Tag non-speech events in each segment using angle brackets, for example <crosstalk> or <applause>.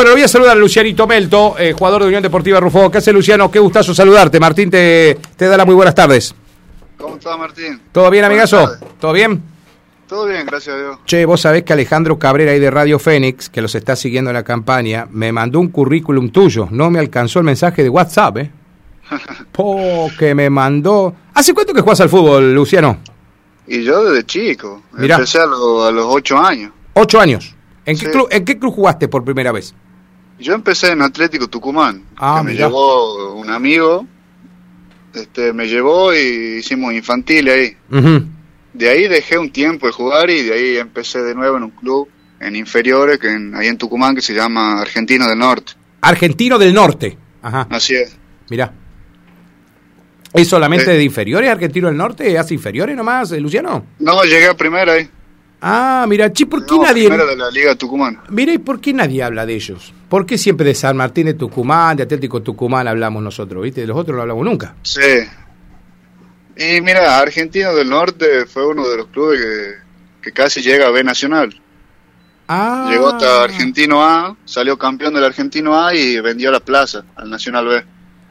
Bueno, voy a saludar a Lucianito Melto, eh, jugador de Unión Deportiva Rufo. ¿Qué hace Luciano? Qué gustazo saludarte. Martín te, te da las muy buenas tardes. ¿Cómo está Martín? ¿Todo bien, Buenas amigazo? tardes. ¿Todo bien? Todo bien, gracias a Dios. Che, vos sabés que Alejandro Cabrera ahí de Radio Fénix, que los está siguiendo en la campaña, me mandó un currículum tuyo. No me alcanzó el mensaje de WhatsApp, ¿eh? <laughs> Po, que me mandó... ¿Hace cuánto que jugás al fútbol, Luciano? Y yo desde chico, Mirá. empecé a, lo- a los ocho años. Ocho años. ¿En qué, club, ¿En qué club jugaste por primera vez? Yo empecé en Atlético Tucumán, Ah, que me mirá. llevó un amigo, este, me llevó y hicimos infantil ahí. De ahí dejé un tiempo de jugar y de ahí empecé de nuevo en un club en inferiores, que en- ahí en Tucumán, que se llama Argentino del Norte. Argentino del Norte. Ajá, Así es. mirá. ¿Es solamente Eh. de inferiores, Argentino del Norte? ¿Hace inferiores nomás, eh, Luciano? No, llegué a primera ahí. Ah, mira, chi, ¿por qué No, nadie... de la Liga Tucumana. Mira, ¿y por qué nadie habla de ellos? ¿Por qué siempre de San Martín de Tucumán, de Atlético Tucumán hablamos nosotros, viste? De los otros no hablamos nunca. Sí. Y mira, Argentino del Norte fue uno de los clubes que, que casi llega a B Nacional. Ah. Llegó hasta Argentino A, salió campeón del Argentino A y vendió la plaza al Nacional B.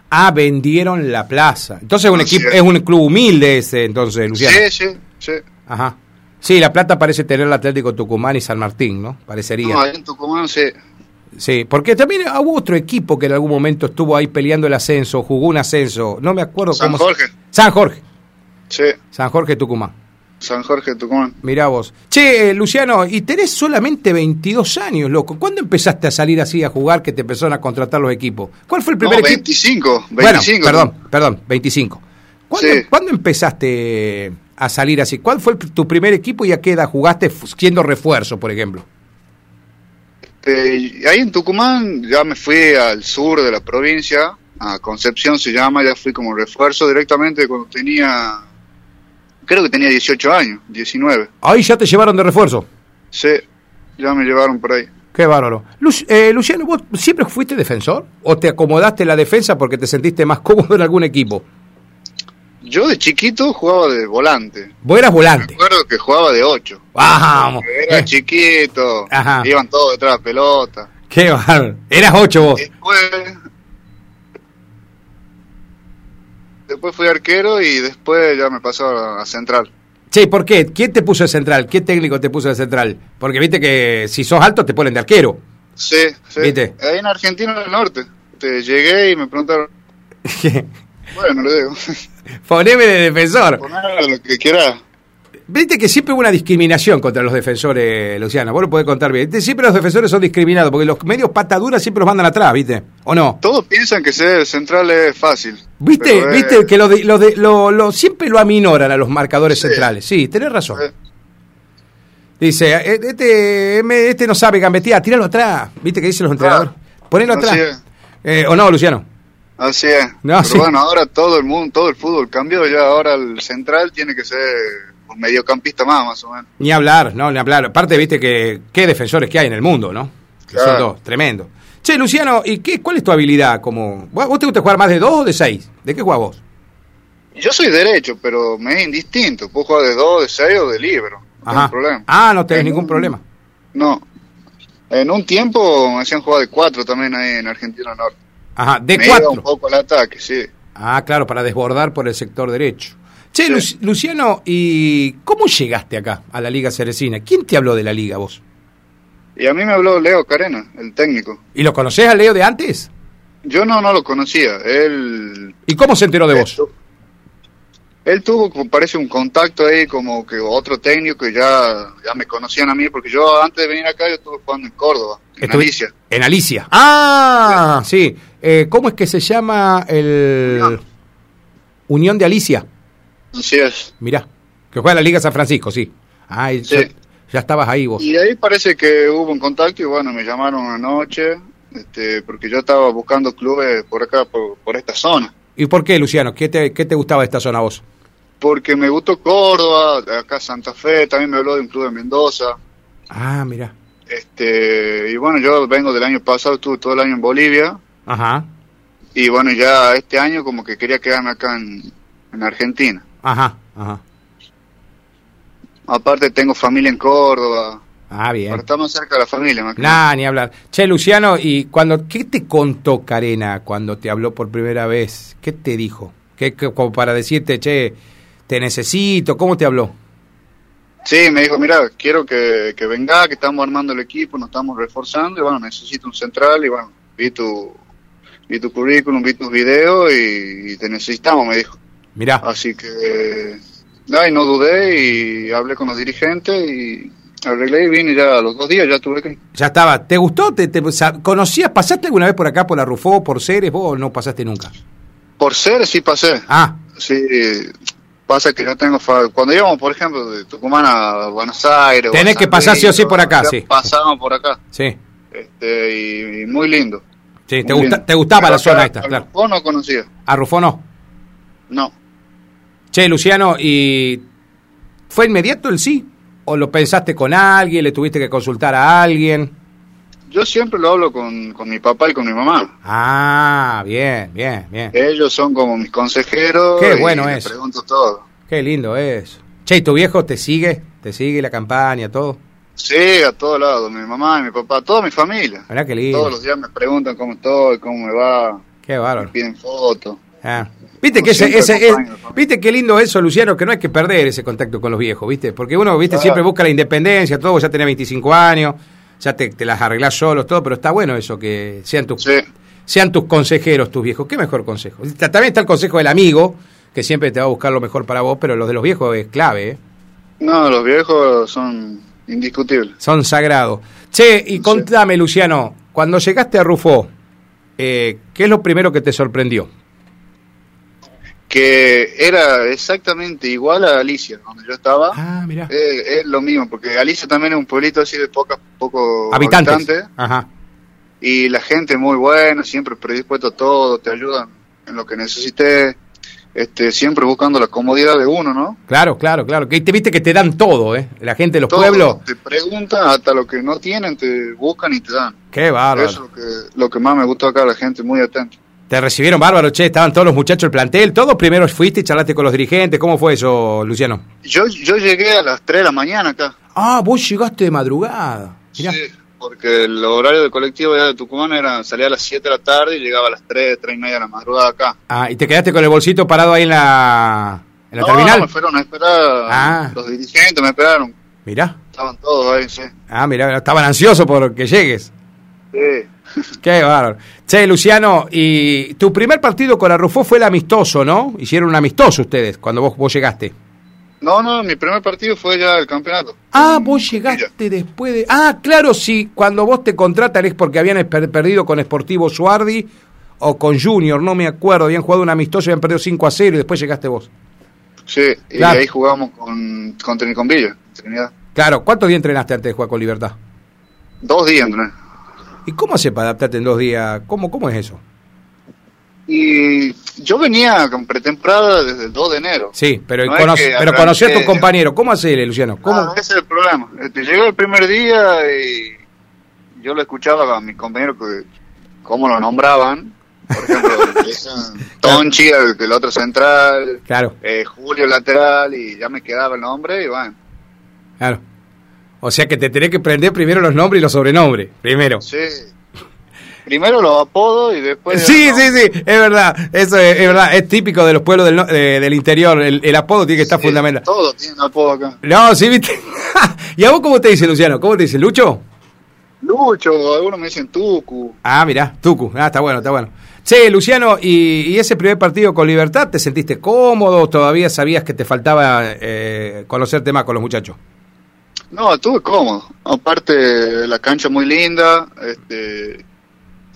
Ah, vendieron la plaza. Entonces un equipo, es. es un club humilde ese, entonces, Luciano. Sí, sí, sí. Ajá. Sí, La Plata parece tener el Atlético Tucumán y San Martín, ¿no? Parecería. No, ahí en Tucumán sí. Sí, porque también hubo otro equipo que en algún momento estuvo ahí peleando el ascenso, jugó un ascenso, no me acuerdo San cómo. se- Jorge. San Jorge. Sí, San Jorge Tucumán. San Jorge, Tucumán. Mirá vos. Che, eh, Luciano, y tenés solamente 22 años, loco. ¿Cuándo empezaste a salir así a jugar que te empezaron a contratar los equipos? ¿Cuál fue el No, primer equipo? 25, Bueno, 25. perdón, perdón, 25. ¿Cuándo, Sí. cuándo empezaste a salir así? ¿Cuál fue tu primer equipo y a qué edad jugaste siendo refuerzo, por ejemplo? Eh, ahí en Tucumán ya me fui al sur de la provincia, a Concepción se llama, ya fui como refuerzo directamente cuando tenía, creo que tenía 18 años, 19. Ahí ya te llevaron de refuerzo. Sí, ya me llevaron por ahí. Qué bárbaro. Lu- eh, Luciano, ¿vos siempre fuiste defensor? ¿O te acomodaste en la defensa porque te sentiste más <laughs> cómodo en algún equipo? Yo de chiquito jugaba de volante. Vos eras Me volante. acuerdo que jugaba de 8. Vamos. Era <laughs> chiquito, Ajá. iban todos detrás de la pelota. Qué bárbaro. Eras ocho vos. Después, después fui arquero y después ya me pasó a, a central. Che, ¿por qué? ¿Quién te puso de central? ¿Qué técnico te puso de central? Porque viste que si sos alto te ponen de arquero. Sí, sí. ¿Viste? Ahí en Argentina del Norte. Te llegué y me preguntaron, <laughs> bueno, le digo, Poneme de defensor. poner lo que quieras. Viste que siempre hubo una discriminación contra los defensores, Luciano. Vos lo podés contar bien. Siempre los defensores son discriminados porque los medios pataduras siempre los mandan atrás, ¿viste? ¿O no? Todos piensan que ser central es fácil. ¿Viste? es- ¿Viste? Que lo de, lo de- lo- lo- siempre lo aminoran a los marcadores Sí. centrales. Sí, tenés razón. eh, Dice, eh, este, me- este no sabe gambetear, tíralo atrás. ¿Viste que dicen los entrenadores? Ponelo Así atrás. Eh, ¿O no, Luciano? Así es. No, Pero sí. bueno, ahora todo el mundo, todo el fútbol cambió ya. Ahora el central tiene que ser un mediocampista más, más o menos. Ni hablar, no, ni hablar. Aparte, viste que qué defensores que hay en el mundo, ¿no? Que son Claro. dos, tremendo. Che, Luciano, ¿y qué, cuál es tu habilidad? Como, ¿Vos te gusta jugar más de dos o de seis? ¿De qué jugás vos? Yo soy derecho, pero me es indistinto. Puedo jugar de dos, de seis o de libro. No tengo problema. Ah, no tenés En ningún un- problema. No. En un tiempo me hacían jugar de cuatro también ahí en Argentina Norte. Ajá, de un poco al ataque, sí. Ah, claro, para desbordar por el sector derecho. Che, Sí. Lu- Luciano, ¿y cómo llegaste acá a la Liga Ceresina? ¿Quién te habló de la Liga vos? Y a mí me habló Leo Carena, el técnico. ¿Y lo conocés a Leo de antes? Yo no, no lo conocía. Él, ¿Y cómo se enteró de vos? él tuvo, como parece, un contacto ahí, como que otro técnico que ya, ya me conocían a mí, porque yo antes de venir acá yo estuve jugando en Córdoba, en Alicia. En Alicia. Ah, sí. Eh, ¿Cómo es que se llama el Unión. Unión de Alicia? Así es. Mirá, que juega en la Liga San Francisco, sí. Ah, Sí. ya, ya estabas ahí vos. Y de ahí parece que hubo un contacto y bueno, me llamaron anoche, este, porque yo estaba buscando clubes por acá, por, por esta zona. ¿Y por qué, Luciano? ¿Qué te, qué te gustaba de esta zona vos? Porque me gustó Córdoba, acá Santa Fe, también me habló de un club de Mendoza. Ah, mira. Este, y bueno, yo vengo del año pasado, estuve todo el año en Bolivia. Ajá, Y bueno, ya este año como que quería quedarme acá en, en Argentina. ajá, ajá. Aparte tengo familia en Córdoba. Ah, bien. Para estar más cerca de la familia, que Nah, ni hablar. Che, Luciano, ¿y cuando qué te contó Carena cuando te habló por primera vez? ¿Qué te dijo? ¿Qué, qué- como para decirte, che, te necesito? ¿Cómo te habló? Sí, me dijo, mira, quiero que, que venga, que estamos armando el equipo, nos estamos reforzando y bueno, necesito un central y bueno, vi tu, vi tu currículum, vi tus videos y, y te necesitamos, me dijo. Mirá, Así que, ay, no dudé y hablé con los dirigentes y arreglé y vine ya a los dos días, ya tuve que ya estaba. ¿Te gustó? ¿Te, te- ¿Conocías? ¿Pasaste alguna vez por acá, por la Rufó, por Ceres? ¿Vos no pasaste nunca? Por ser, sí pasé. Ah, Sí, pasa que yo tengo, cuando íbamos, por ejemplo, de Tucumán a Buenos Aires. o Tenés que pasar sí o sí por acá, sí. Pasábamos por acá. sí. Este, y, y muy lindo. Sí, te, gusta, te gustaba Pero la zona esta, a claro. Rufo no conocía. ¿A Rufó no? No. Che, Luciano, ¿y fue inmediato el sí? ¿O lo pensaste con alguien? ¿Le tuviste que consultar a alguien? Yo siempre lo hablo con, con mi papá y con mi mamá. Ah, bien, bien, bien. Ellos son como mis consejeros. Qué bueno eso. pregunto todo. Qué lindo es. Che, ¿y tu viejo te sigue? ¿Te sigue la campaña, todo? Sí, a todos lados. Mi mamá y mi papá, toda mi familia. Mirá qué lindo. Todos los días me preguntan cómo estoy, cómo me va. Qué Me bárbaro. piden fotos. Ah. Viste que ese, ese- es- familia. viste qué lindo eso, Luciano, que no hay que perder ese contacto con los viejos, ¿viste? Porque uno, ¿viste? Claro. Siempre busca la independencia, todo, vos ya tenés 25 años, ya te, te las arreglás solos, todo, pero está bueno eso, que sean tus, Sí. sean tus consejeros, tus viejos. ¿Qué mejor consejo? Ta- También está el consejo del amigo, que siempre te va a buscar lo mejor para vos, pero los de los viejos es clave, ¿eh? No, los viejos son indiscutibles. Son sagrados. Che, y contame, Luciano, cuando llegaste a Rufó, eh, ¿qué es lo primero que te sorprendió? Que era exactamente igual a Alicia, donde yo estaba. Ah, mirá. Eh, es lo mismo, porque Alicia también es un pueblito así de pocas, poco Habitantes. habitantes. Ajá. y la gente muy buena, siempre predispuesto a todo, te ayudan en lo que necesites, este, siempre buscando la comodidad de uno, ¿no? Claro, claro, claro. Que te viste que te dan todo, ¿eh? La gente de los Todo, pueblos. Te preguntan hasta lo que no tienen, te buscan y te dan. Qué bárbaro. Eso es lo que, lo que más me gustó acá, la gente muy atenta. Te recibieron bárbaro, che. Estaban todos los muchachos del plantel. Todos primero fuiste y charlaste con los dirigentes. ¿Cómo fue eso, Luciano? Yo, yo llegué a las 3 de la mañana acá. Ah, vos llegaste de madrugada. Mirá. Sí, porque el horario del colectivo de Tucumán era, salía a las 7 de la tarde y llegaba a las 3, 3 y media de la madrugada acá. Ah, y te quedaste con el bolsito parado ahí en la, en la no, terminal. no, me fueron a esperar, Ah. los dirigentes me esperaron, Mirá. estaban todos ahí, sí. Ah, mirá, estaban ansiosos por que llegues. Sí. <laughs> Qué bárbaro. Che, Luciano, y tu primer partido con Arrufó fue el amistoso, ¿no? Hicieron un amistoso ustedes cuando vos, vos llegaste. No, no, mi primer partido fue ya el campeonato. Ah, vos llegaste después de... Ah, claro, sí, cuando vos te contratan es porque habían per- perdido con Sportivo Suardi o con Junior, no me acuerdo, habían jugado un amistoso y habían perdido 5 a 0 y después llegaste vos. Sí, y ahí jugamos con, con Trinidad, Trinidad. Claro, ¿cuántos días entrenaste antes de jugar con Libertad? Dos días, ¿no? ¿Y cómo hace para adaptarte en dos días? ¿Cómo, cómo es eso? Y yo venía con pretemporada desde el 2 de enero. Sí, pero, No es cono- que pero conocí a tus compañeros. ¿Cómo haces, Luciano? ¿Cómo? Ah, ese es el problema. Este, llegó el primer día y yo lo escuchaba a mis compañeros que cómo lo nombraban. Por ejemplo, <laughs> Tonchi, el, el otro central, Claro, eh, Julio lateral, y ya me quedaba el nombre y bueno. claro. O sea que te tenés que prender primero los nombres y los sobrenombres. Primero. Sí. Primero los apodos y después... Sí, sí, sí, es verdad, eso es, es verdad, es típico de los pueblos del, interior, el, el apodo tiene que estar Sí, fundamental. Todos tienen apodo acá. No, sí, viste. <laughs> ¿Y a vos cómo te dice Luciano? ¿Cómo te dice Lucho? Lucho, algunos me dicen Tucu. Ah, mirá, Tucu, ah, está bueno, está bueno. Che, Luciano, ¿y, y ese primer partido con Libertad, te sentiste cómodo? ¿Todavía sabías que te faltaba eh, conocerte más con los muchachos? No, estuve cómodo. Aparte, la cancha muy linda. Este,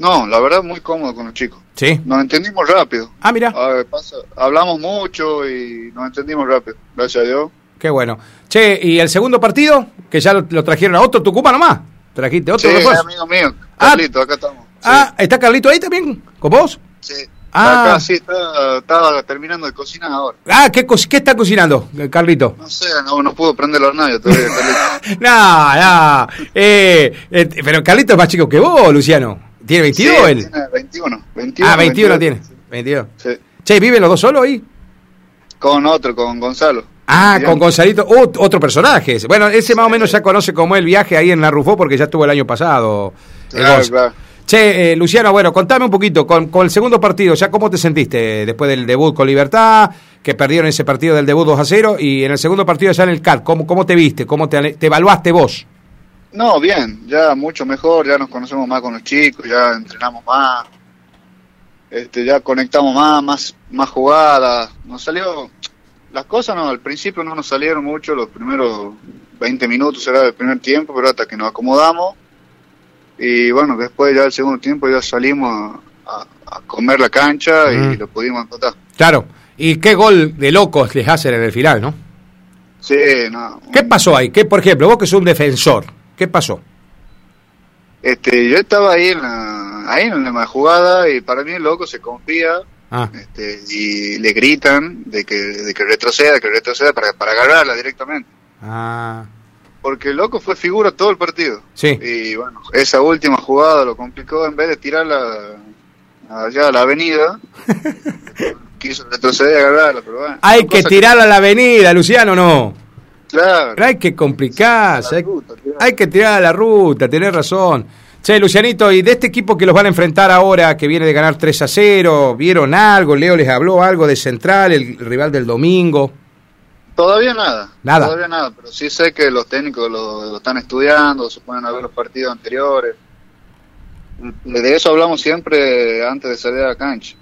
no, la verdad, muy cómodo con los chicos. Sí. Nos entendimos rápido. Ah, mirá, A ver, pasa- hablamos mucho y nos entendimos rápido. Gracias a Dios. qué bueno. Che, ¿y el segundo partido? Que ya lo, lo trajeron a otro Tucumán nomás. Trajiste otro Sí, refuerzo? amigo mío. Ah. Carlito, acá estamos. Sí, Ah, ¿está Carlito ahí también? ¿Con vos? sí. Ah. Acá sí, está- estaba terminando de cocinar ahora. Ah, ¿qué, co- qué está cocinando, eh, Carlito? No sé, no, no pudo prender la hornalla todavía. <laughs> Carlito. No, no. Eh, eh, pero Carlito es más chico que vos, Luciano. ¿Tiene 22 Sí, él? Tiene 21. 21 ah, 21 22. tiene. 22. Sí. Che, ¿viven los dos solos ahí? Con otro, con Gonzalo. Ah, con Gonzalito, otro personaje. Bueno, ese más o menos ya conoce cómo el viaje ahí en la Rufó porque ya estuvo el año pasado. Che, eh, Luciano, bueno, contame un poquito, con, con, el segundo partido, ¿ya cómo te sentiste después del debut con Libertad, que perdieron ese partido del debut 2 a 0, y en el segundo partido ya en el CAR, ¿cómo, cómo te viste? ¿Cómo te, te evaluaste vos? No, bien, ya mucho mejor, ya nos conocemos más con los chicos, ya entrenamos más, este, ya conectamos más, más, más jugadas, nos salió, las cosas no, al principio no nos salieron mucho, los primeros 20 minutos era el primer tiempo, pero hasta que nos acomodamos, y bueno, después ya del segundo tiempo ya salimos a, comer la cancha y lo pudimos empatar. Claro, y qué gol de locos les hacen en el final, ¿no? Sí, no. ¿Qué pasó ahí? ¿Qué, por ejemplo, vos que sos un defensor, ¿qué pasó? Este, yo estaba ahí en la, ahí en la jugada y para mí el loco se confía ah. este, y le gritan de que, de que retroceda, que retroceda para, para agarrarla directamente. Ah. Porque el loco fue figura todo el partido. Sí. Y bueno, esa última jugada lo complicó en vez de tirarla allá a la avenida. <laughs> quiso retroceder y agarrarla, pero bueno. Hay que tirarla a la avenida, Luciano, ¿no? Claro. Pero hay que complicarse, hay, que tirar a la ruta, tenés razón. Che, Lucianito, y de este equipo que los van a enfrentar ahora, que viene de ganar 3 a 0, ¿vieron algo? ¿Leo les habló algo de Central, el rival del domingo? Todavía nada. Nada. Todavía nada, pero sí sé que los técnicos lo, están estudiando, se pueden ver los partidos anteriores. De eso hablamos siempre antes de salir a la cancha.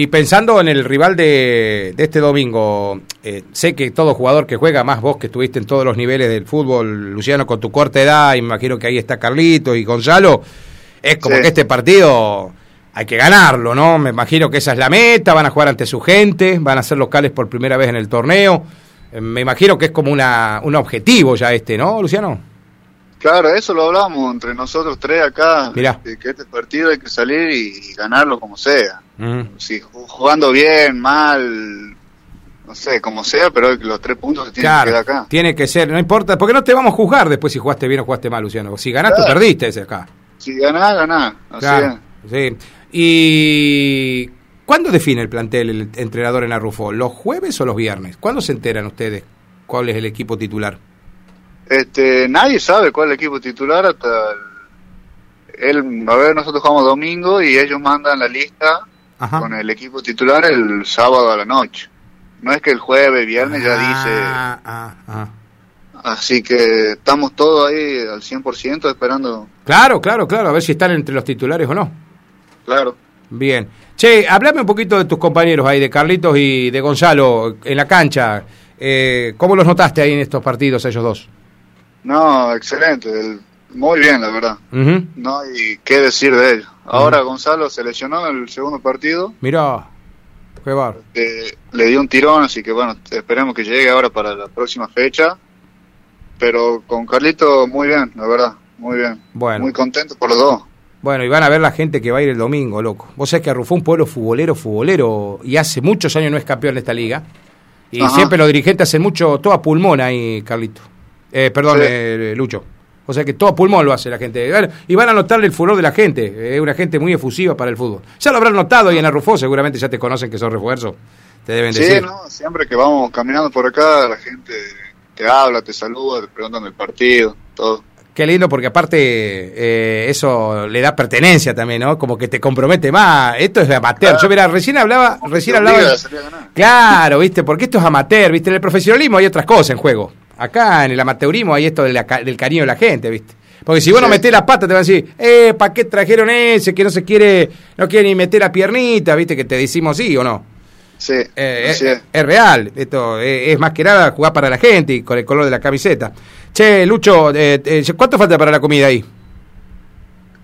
Y pensando en el rival de, este domingo, eh, sé que todo jugador que juega, más vos que estuviste en todos los niveles del fútbol, Luciano, con tu corta edad, imagino que ahí está Carlito y Gonzalo, es como que este partido hay que ganarlo, ¿no? Me imagino que esa es la meta, van a jugar ante su gente, van a ser locales por primera vez en el torneo. Eh, me imagino que es como una, un objetivo ya este, ¿no, Luciano? Claro, eso lo hablamos entre nosotros tres acá, Mirá. que este partido hay que salir y ganarlo como sea. Mm. Si jugando bien, mal, no sé, como sea, pero los tres puntos se tienen que quedar acá. Tiene que ser, no importa, porque no te vamos a juzgar después si jugaste bien o jugaste mal, Luciano. Si ganaste, perdiste ese acá. Si ganás, ganás. Así Sí. ¿Y cuándo define el plantel el entrenador en Arrufo? ¿Los jueves o los viernes? ¿Cuándo se enteran ustedes cuál es el equipo titular? Este, nadie sabe cuál es el equipo titular hasta el, a ver, nosotros jugamos domingo y ellos mandan la lista con el equipo titular el sábado a la noche. No es que el jueves, viernes ya dice. Ah, ah, ah. Así que estamos todos ahí al 100% esperando. Claro, claro, claro, a ver si están entre los titulares o no. Claro. Bien. Che, hablame un poquito de tus compañeros ahí, de Carlitos y de Gonzalo, en la cancha. Eh, ¿Cómo los notaste ahí en estos partidos, ellos dos? No, excelente. muy bien, la verdad. No hay qué decir de ellos. Ahora Gonzalo se lesionó en el segundo partido. Mirá, qué bar. Eh, le dio un tirón, así que bueno, esperemos que llegue ahora para la próxima fecha. Pero con Carlito, muy bien, la verdad. Muy bien. Bueno. Muy contento por los dos. Bueno, y van a ver la gente que va a ir el domingo, loco. Vos sabés que Arrufó un pueblo futbolero, futbolero, y hace muchos años no es campeón de esta liga. Y siempre los dirigentes hacen mucho, todo a pulmón ahí, Carlito. Eh, perdón, eh, Lucho. O sea que todo pulmón lo hace la gente. Y van a notarle el furor de la gente. Es una gente muy efusiva para el fútbol. Ya lo habrán notado y en Arrufó seguramente ya te conocen que sos refuerzo. Te deben decir. No, siempre que vamos caminando por acá, la gente te habla, te saluda, te preguntan del partido, todo. Qué lindo porque aparte eh, eso le da pertenencia también, ¿no? Como que te compromete más. Esto es de amateur. Yo mira, recién hablaba, recién hablaba. Claro, viste, porque esto es amateur, viste. En el profesionalismo hay otras cosas en juego. Acá en el amateurismo hay esto del cariño de la gente, viste. Porque si vos no metés la pata, te van a decir, eh, ¿para qué trajeron ese que no se quiere, no quiere ni meter la piernita, viste? Que te decimos sí o no. Sí, eh, es, real, esto es, más que nada jugar para la gente y con el color de la camiseta. Che, Lucho, eh, eh, ¿cuánto falta para la comida ahí?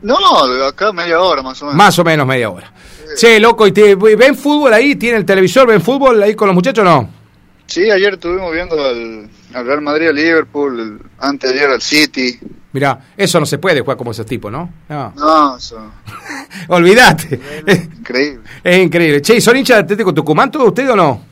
No, acá media hora más o menos. Más o menos media hora. Che, loco, ¿y te, ven fútbol ahí? ¿Tiene el televisor? ¿Ven fútbol ahí con los muchachos o no? Sí, ayer estuvimos viendo al, Real Madrid, al Liverpool, antes de ayer al City. Mirá, eso no se puede jugar como esos tipos, ¿no? No, no eso. <laughs> Olvídate. Increíble. Es increíble. Che, ¿son hinchas de Atlético Tucumán todos ustedes o no?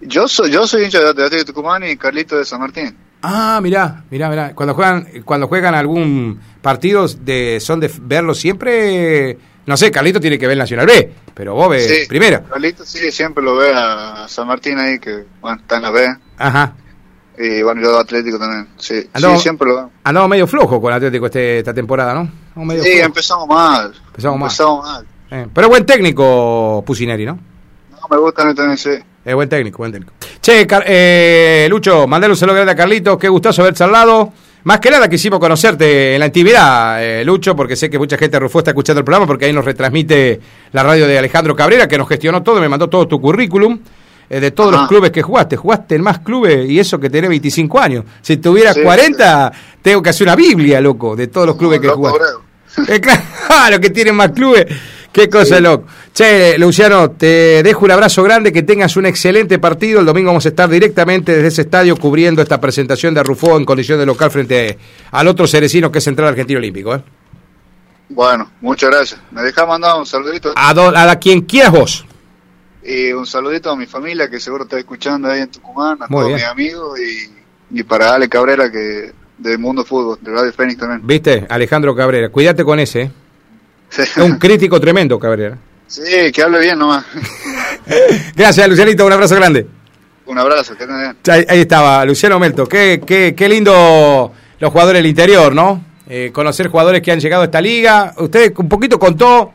Yo soy, yo soy hincha de Atlético Tucumán y Carlito de San Martín. Ah, mirá, mirá, mirá. Cuando juegan, cuando juegan algún partido, de, ¿son de verlo siempre No sé, Carlito tiene que ver Nacional B, pero vos ves primera. Carlito sí, siempre lo ve a San Martín ahí, que bueno, está en la B. Ajá. Y bueno, yo Atlético también. Sí, sí siempre lo veo. Andamos medio flojo con Atlético este, esta temporada, ¿no? sí, empezamos mal. Empezamos, mal. Eh, pero buen técnico Pusineri, ¿no? No, me gusta también, sí. Es buen técnico, buen técnico. Che, eh, Lucho, mandale un saludo grande a Carlito, qué gustazo haber charlado. Más que nada quisimos conocerte en la intimidad, eh, Lucho, porque sé que mucha gente de Rufo está escuchando el programa, porque ahí nos retransmite la radio de Alejandro Cabrera, que nos gestionó todo, me mandó todo tu currículum. Eh, de todos los clubes que jugaste, jugaste en más clubes y eso que tenés 25 años. Si tuvieras 40, tengo que hacer una Biblia, loco, de todos los clubes que jugaste. Eh, claro, <laughs> que tienen más clubes. Qué cosa, loco. Che, Luciano, te dejo un abrazo grande, que tengas un excelente partido. El domingo vamos a estar directamente desde ese estadio cubriendo esta presentación de Rufo en condición de local frente al otro cerecino que es Central Argentino Olímpico. ¿eh? Bueno, muchas gracias. ¿Me dejas mandar un saludito? A, a quien quieras vos. Y un saludito a mi familia que seguro está escuchando ahí en Tucumán, a todos mis amigos y, y para Ale Cabrera que del Mundo Fútbol, de Radio Fénix también. ¿Viste? Alejandro Cabrera, cuídate con ese. ¿eh? Es un crítico tremendo, Cabrera. Sí, que hable bien nomás. <laughs> Gracias, Lucianito, un abrazo grande. Un abrazo, que bien. Ahí, estaba, Luciano Melto. Qué, qué, qué lindo los jugadores del interior, ¿no? Eh, conocer jugadores que han llegado a esta liga. Usted un poquito contó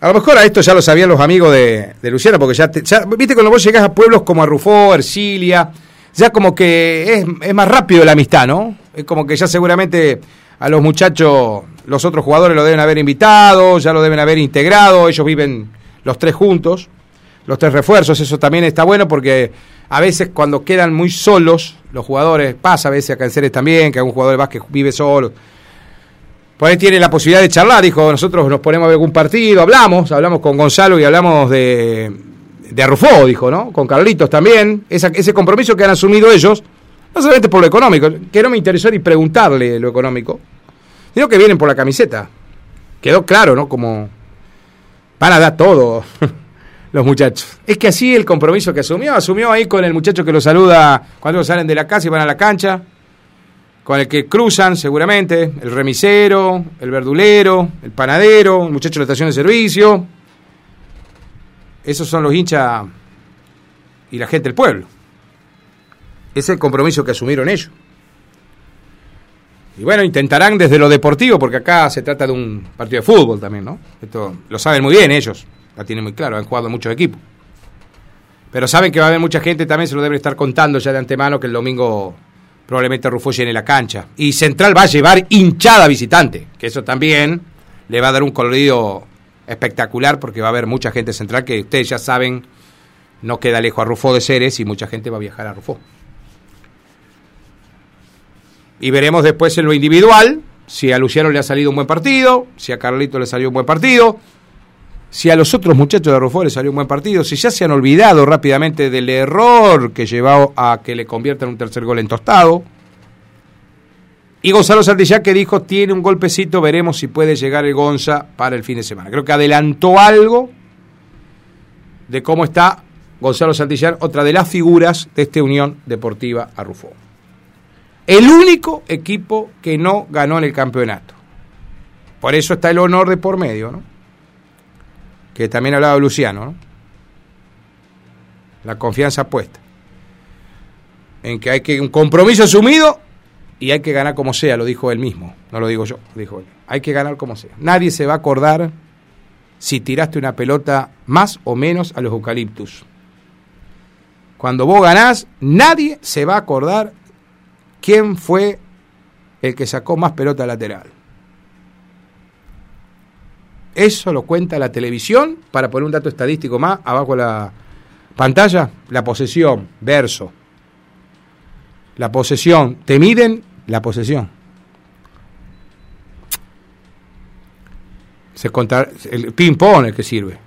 a lo mejor a esto ya lo sabían los amigos de, Luciano, porque ya, viste cuando vos llegás a pueblos como a Rufó, Ercilia, ya como que es, más rápido la amistad, ¿no? Es como que ya seguramente a los muchachos, los otros jugadores lo deben haber invitado, ya lo deben haber integrado, ellos viven los tres juntos, los tres refuerzos, eso también está bueno porque a veces cuando quedan muy solos los jugadores, pasa a veces a Canceres también, que algún jugador de básquet vive solo, por ahí tiene la posibilidad de charlar, dijo, nosotros nos ponemos a ver algún partido, hablamos, hablamos con Gonzalo y hablamos de, de dijo, ¿no? Con Carlitos también, ese compromiso que han asumido ellos, no solamente por lo económico, que no me interesó ni preguntarle lo económico, sino que vienen por la camiseta. Quedó claro, ¿no? Como van a dar todo <laughs> los muchachos. Es que así el compromiso que asumió, asumió ahí con el muchacho que lo saluda cuando salen de la casa y van a la cancha con el que cruzan seguramente el remisero, el verdulero, el panadero, el muchacho de la estación de servicio. Esos son los hinchas y la gente del pueblo. Es el compromiso que asumieron ellos. Y bueno, intentarán desde lo deportivo, porque acá se trata de un partido de fútbol también, ¿no? Esto lo saben muy bien ellos, la tienen muy claro, han jugado muchos equipos. Pero saben que va a haber mucha gente, también se lo deben estar contando ya de antemano que el domingo probablemente Rufo llene la cancha. Y Central va a llevar hinchada visitante, que eso también le va a dar un colorido espectacular porque va a haber mucha gente central que ustedes ya saben no queda lejos a Rufo de Ceres y mucha gente va a viajar a Rufo. Y veremos después en lo individual si a Luciano le ha salido un buen partido, si a Carlito le salió un buen partido, si a los otros muchachos de Rufo le salió un buen partido, si ya se han olvidado rápidamente del error que llevó a que le conviertan un tercer gol en tostado. Y Gonzalo Santillán que dijo, tiene un golpecito, veremos si puede llegar el Gonza para el fin de semana. Creo que adelantó algo de cómo está Gonzalo Santillán, otra de las figuras de esta Unión Deportiva Arrufó. El único equipo que no ganó en el campeonato. Por eso está el honor de por medio, ¿no? que también hablaba Luciano, ¿no? la confianza puesta, en que hay que un compromiso asumido y hay que ganar como sea, lo dijo él mismo, no lo digo yo, dijo él. Hay que ganar como sea. Nadie se va a acordar si tiraste una pelota más o menos a los eucaliptus. Cuando vos ganás, nadie se va a acordar quién fue el que sacó más pelota lateral. Eso lo cuenta la televisión, para poner un dato estadístico más, abajo de la pantalla, la posesión, verso. La posesión, te miden la posesión. Se conta, el ping-pong el que sirve.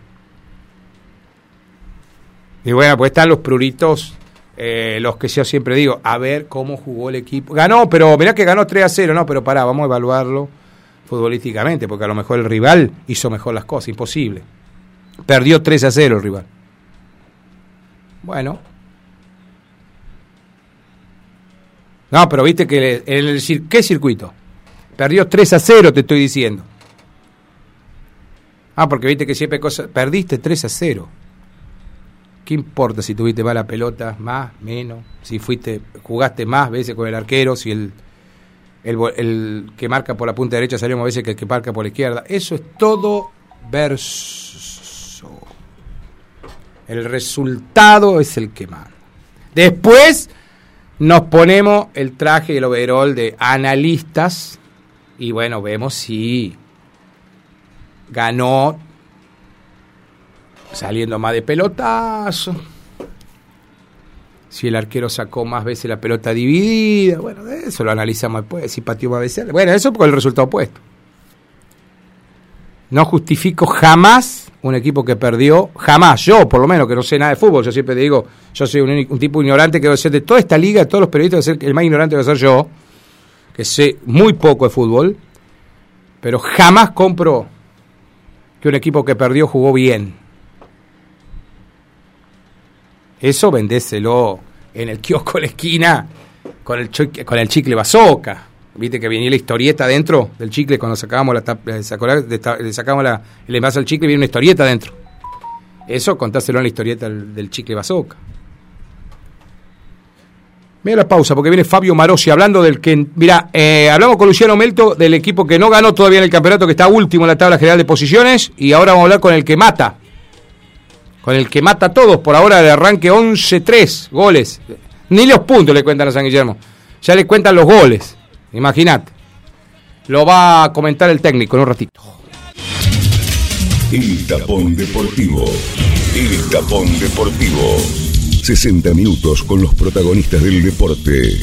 Y bueno, pues están los pruritos, eh, los que yo siempre digo, a ver cómo jugó el equipo. Ganó, pero mirá que ganó 3 a 0, no, pero pará, vamos a evaluarlo futbolísticamente, porque a lo mejor el rival hizo mejor las cosas, imposible. Perdió 3 a 0 el rival. Bueno. No, pero viste que en el, ¿qué circuito? Perdió 3 a 0, te estoy diciendo. Ah, porque viste que siempre cosas. Perdiste 3 a 0. ¿Qué importa si tuviste mala pelota, más, menos? Si fuiste, jugaste más veces con el arquero, si el, el, que marca por la punta derecha salió más veces que el que marca por la izquierda. Eso es todo verso. El resultado es el que manda. Después nos ponemos el traje y el overall de analistas y bueno, vemos si ganó saliendo más de pelotazo. Si el arquero sacó más veces la pelota dividida, bueno, eso lo analizamos después, si pateó más veces. Bueno, eso por el resultado opuesto. No justifico jamás un equipo que perdió, jamás, yo por lo menos, que no sé nada de fútbol, yo siempre digo, yo soy un, tipo ignorante que debe ser de toda esta liga, de todos los periodistas, ser el más ignorante debe ser yo, que sé muy poco de fútbol, pero jamás compro que un equipo que perdió jugó bien. Eso vendéselo en el kiosco de <laughs> la esquina con el, con el chicle. Viste que venía la historieta dentro del chicle cuando sacábamos la le sacábamos la, el envase al chicle viene una historieta dentro. Eso contáselo en la historieta del, chicle bazooka. Mira la pausa, porque viene Fabio Marosi hablando del que. Mira, eh, hablamos con Luciano Melto del equipo que no ganó todavía en el campeonato, que está último en la tabla general de posiciones. Y ahora vamos a hablar con el que mata. Con el que mata a todos. Por ahora de arranque 11-3 goles. Ni los puntos le cuentan a San Guillermo. Ya le cuentan los goles. Imagínate. Lo va a comentar el técnico en un ratito. El tapón deportivo. El tapón deportivo. 60 minutos con los protagonistas del deporte.